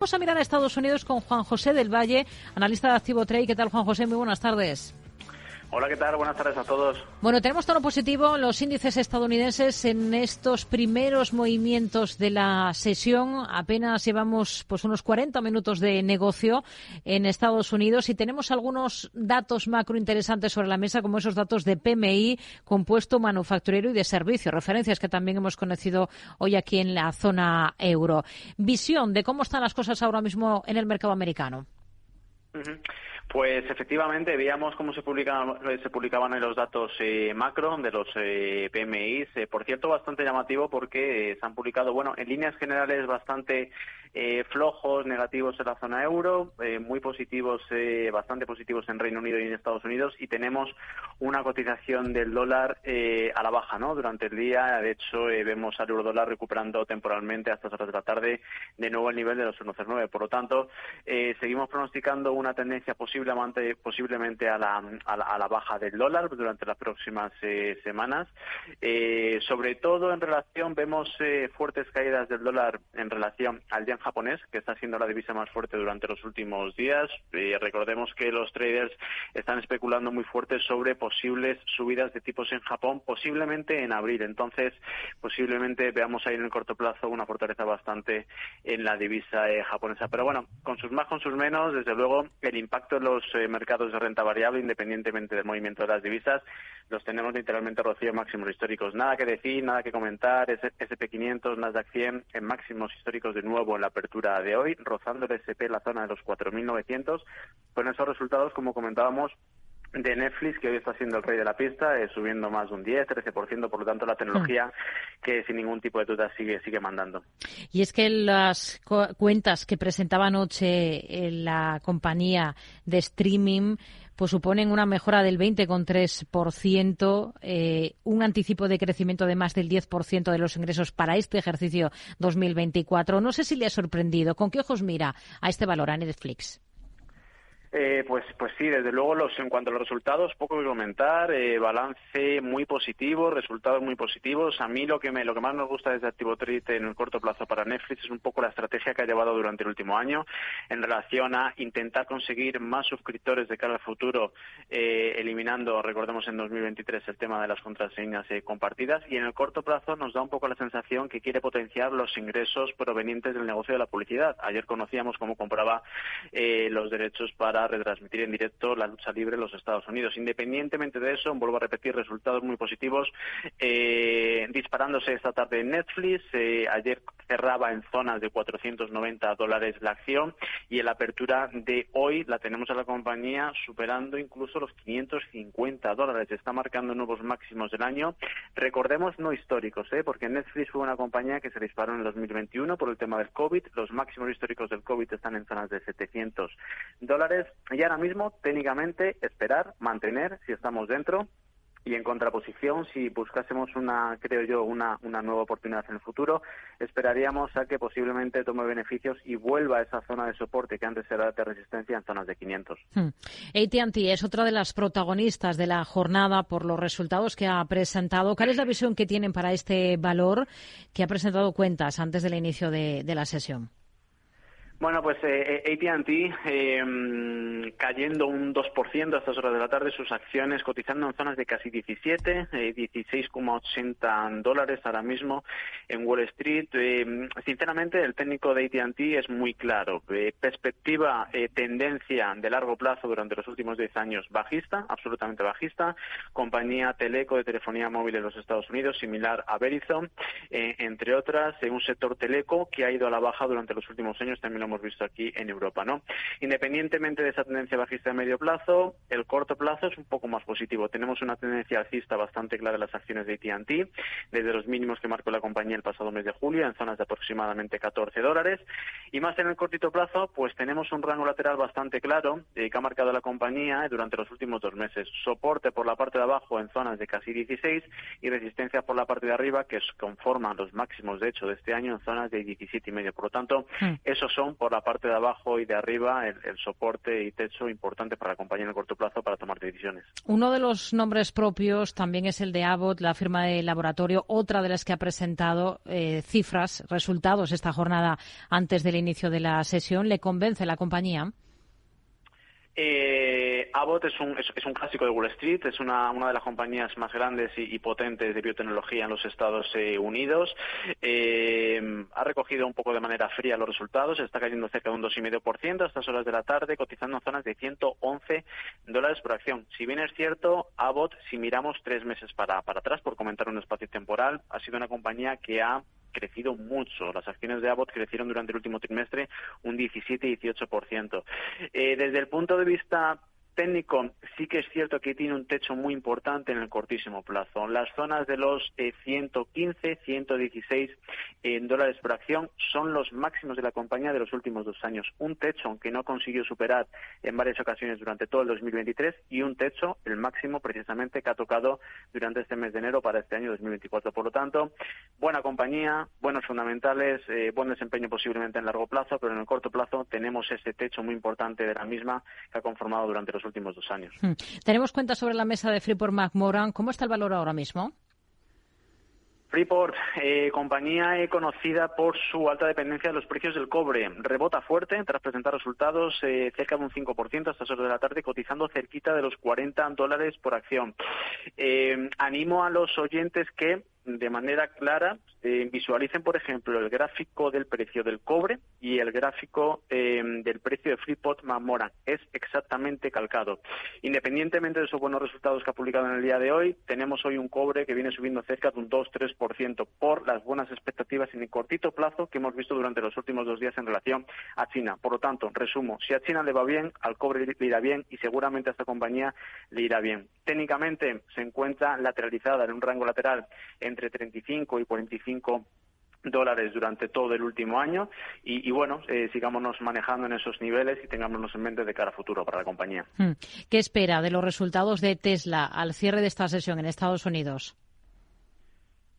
Vamos a mirar a Estados Unidos con Juan José del Valle, analista de Activo Trade. ¿Qué tal, Juan José? Muy buenas tardes. Hola, ¿qué tal? Buenas tardes a todos. Bueno, tenemos tono positivo los índices estadounidenses en estos primeros movimientos de la sesión. Apenas llevamos pues unos 40 minutos de negocio en Estados Unidos y tenemos algunos datos macro interesantes sobre la mesa, como esos datos de PMI, compuesto manufacturero y de servicio, referencias que también hemos conocido hoy aquí en la zona euro. Visión de cómo están las cosas ahora mismo en el mercado americano. Pues efectivamente veíamos cómo se publicaban, se publicaban los datos eh, macro de los eh, PMI. Eh, por cierto, bastante llamativo porque se han publicado, bueno, en líneas generales bastante flojos, negativos en la zona euro, muy positivos, bastante positivos en Reino Unido y en Estados Unidos y tenemos una cotización del dólar a la baja, ¿no? Durante el día, de hecho, vemos al euro dólar recuperando temporalmente a estas horas de la tarde de nuevo el nivel de los 1,09. Por lo tanto, seguimos pronosticando una tendencia posible posiblemente a la, a la, baja del dólar durante las próximas eh, semanas. Eh, sobre todo en relación, vemos eh, fuertes caídas del dólar en relación al yen japonés, que está siendo la divisa más fuerte durante los últimos días. recordemos que los traders están especulando muy fuerte sobre posibles subidas de tipos en Japón, posiblemente en abril. Entonces, posiblemente veamos ahí en el corto plazo una fortaleza bastante en la divisa japonesa. Pero bueno, con sus más, con sus menos, desde luego, el impacto en los eh, mercados de renta variable, independientemente del movimiento de las divisas, los tenemos literalmente rocío máximos históricos. Nada que decir, nada que comentar. SP500, Nasdaq 100 en máximos históricos de nuevo en la apertura de hoy, rozando el SP la zona de los 4.900. Con esos resultados, como comentábamos, de Netflix, que hoy está siendo el rey de la pista, eh, subiendo más de un 10, 13%, por lo tanto la tecnología hmm. que sin ningún tipo de duda sigue, sigue mandando. Y es que las cuentas que presentaba anoche en la compañía de streaming pues suponen una mejora del 20,3%, eh, un anticipo de crecimiento de más del 10% de los ingresos para este ejercicio 2024. No sé si le ha sorprendido. ¿Con qué ojos mira a este valor a Netflix? Eh, pues, pues sí, desde luego los, en cuanto a los resultados, poco que comentar, eh, balance muy positivo, resultados muy positivos. A mí lo que me, lo que más nos gusta desde Activo Trade en el corto plazo para Netflix es un poco la estrategia que ha llevado durante el último año en relación a intentar conseguir más suscriptores de cara al futuro, eh, eliminando, recordemos en 2023 el tema de las contraseñas compartidas y en el corto plazo nos da un poco la sensación que quiere potenciar los ingresos provenientes del negocio de la publicidad. Ayer conocíamos cómo compraba los derechos para retransmitir en directo la lucha libre en los Estados Unidos. Independientemente de eso, vuelvo a repetir, resultados muy positivos. Eh, disparándose esta tarde en Netflix, eh, ayer cerraba en zonas de 490 dólares la acción y en la apertura de hoy la tenemos a la compañía superando incluso los 550 dólares. Está marcando nuevos máximos del año. Recordemos no históricos, ¿eh? porque Netflix fue una compañía que se disparó en el 2021 por el tema del COVID. Los máximos históricos del COVID están en zonas de 700 dólares y ahora mismo, técnicamente, esperar, mantener, si estamos dentro, y en contraposición, si buscásemos una, creo yo, una, nueva oportunidad en el futuro, esperaríamos a que posiblemente tome beneficios y vuelva a esa zona de soporte que antes era de resistencia en zonas de 500. Hmm. AT&T es otra de las protagonistas de la jornada por los resultados que ha presentado. ¿Cuál es la visión que tienen para este valor que ha presentado cuentas antes del inicio de la sesión? Bueno, pues eh, eh AT&T eh, cayendo un 2% a estas horas de la tarde, sus acciones cotizando en zonas de casi 17, eh, 16,80 dólares ahora mismo en Wall Street. Eh, sinceramente, el técnico de AT&T es muy claro. Eh, perspectiva, tendencia de largo plazo durante los últimos 10 años bajista, absolutamente bajista. Compañía teleco de telefonía móvil en los Estados Unidos, similar a Verizon, entre otras, un sector teleco que ha ido a la baja durante los últimos años, también hemos visto aquí en Europa, ¿no? Independientemente de esa tendencia bajista de medio plazo, el corto plazo es un poco más positivo. Tenemos una tendencia alcista bastante clara en las acciones de AT&T, desde los mínimos que marcó la compañía el pasado mes de julio, en zonas de aproximadamente 14 dólares, y más en el cortito plazo, pues tenemos un rango lateral bastante claro eh, que ha marcado la compañía durante los últimos dos meses. Soporte por la parte de abajo en zonas de casi 16 y resistencia por la parte de arriba que conforman los máximos, de hecho, de este año en zonas de 17 y medio. Por lo tanto, hmm. esos son por la parte de abajo y de arriba el, soporte y techo importante para la compañía en el corto plazo para tomar decisiones. Uno de los nombres propios también es el de Abbott, la firma de laboratorio, otra de las que ha presentado eh, cifras, resultados esta jornada antes del inicio de la sesión. ¿Le convence la compañía? Eh, Abbott es un, es, un clásico de Wall Street, es una, de las compañías más grandes y, potentes de biotecnología en los Estados eh, Unidos. Eh, ha recogido un poco de manera fría los resultados, está cayendo cerca de un 2,5% a estas horas de la tarde, cotizando en zonas de 111 dólares por acción. Si bien es cierto, Abbott, si miramos tres meses para, para atrás, por comentar un espacio temporal, ha sido una compañía que ha crecido mucho. Las acciones de Abbott crecieron durante el último trimestre un 17-18%. Eh, desde el punto de vista técnico sí que es cierto que tiene un techo muy importante en el cortísimo plazo. Las zonas de los 115, 116 dólares por acción son los máximos de la compañía de los últimos dos años. Un techo que no consiguió superar en varias ocasiones durante todo el 2023 y un techo, el máximo precisamente que ha tocado durante este mes de enero para este año 2024. Por lo tanto, buena compañía, buenos fundamentales, eh, buen desempeño posiblemente en largo plazo, pero en el corto plazo tenemos ese techo muy importante de la misma que ha conformado durante los últimos dos años. Hmm. Tenemos cuenta sobre la mesa de Freeport McMoran. ¿Cómo está el valor ahora mismo? Freeport, eh, compañía conocida por su alta dependencia de los precios del cobre, rebota fuerte tras presentar resultados eh, cerca de un 5% a estas horas de la tarde, cotizando cerquita de los 40 dólares por acción. Eh, animo a los oyentes que de manera clara eh, visualicen, por ejemplo, el gráfico del precio del cobre y el gráfico eh, del precio de Freeport Mamora. Es exactamente calcado. Independientemente de esos buenos resultados que ha publicado en el día de hoy, tenemos hoy un cobre que viene subiendo cerca de un 2-3% por las buenas expectativas en el cortito plazo que hemos visto durante los últimos dos días en relación a China. Por lo tanto, resumo, si a China le va bien, al cobre le irá bien y seguramente a esta compañía le irá bien. Técnicamente se encuentra lateralizada en un rango lateral entre 35 y 45 dólares durante todo el último año y, bueno, eh, sigámonos manejando en esos niveles y tengámonos en mente de cara a futuro para la compañía. Hmm. ¿Qué espera de los resultados de Tesla al cierre de esta sesión en Estados Unidos?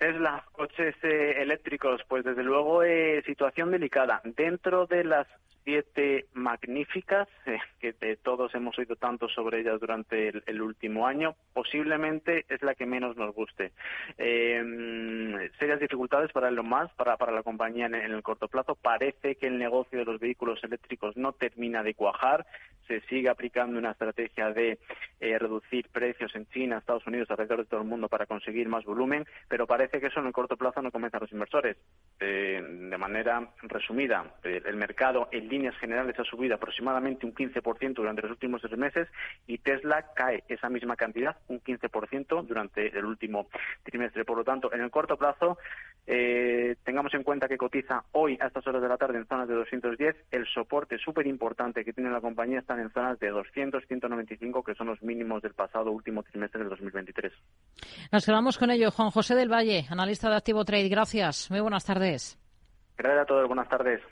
Tesla, coches eh, eléctricos, pues desde luego eh, situación delicada. Dentro de las siete magníficas, eh, que todos hemos oído tanto sobre ellas durante el, último año, posiblemente es la que menos nos guste. Eh, serias dificultades para lo más, para, para la compañía en, el corto plazo. Parece que el negocio de los vehículos eléctricos no termina de cuajar. Se sigue aplicando una estrategia de eh, reducir precios en China, Estados Unidos, alrededor de todo el mundo para conseguir más volumen, pero parece que eso en el corto plazo no convence los inversores. de manera resumida, el mercado, el líneas generales ha subido aproximadamente un 15% durante los últimos tres meses y Tesla cae esa misma cantidad, un 15% durante el último trimestre. Por lo tanto, en el corto plazo, eh, tengamos en cuenta que cotiza hoy a estas horas de la tarde en zonas de 210. El soporte súper importante que tiene la compañía están en zonas de 200, 195, que son los mínimos del pasado último trimestre del 2023. Nos quedamos con ello. Juan José del Valle, analista de Activo Trade. Gracias. Muy buenas tardes. Gracias a todos. Buenas tardes.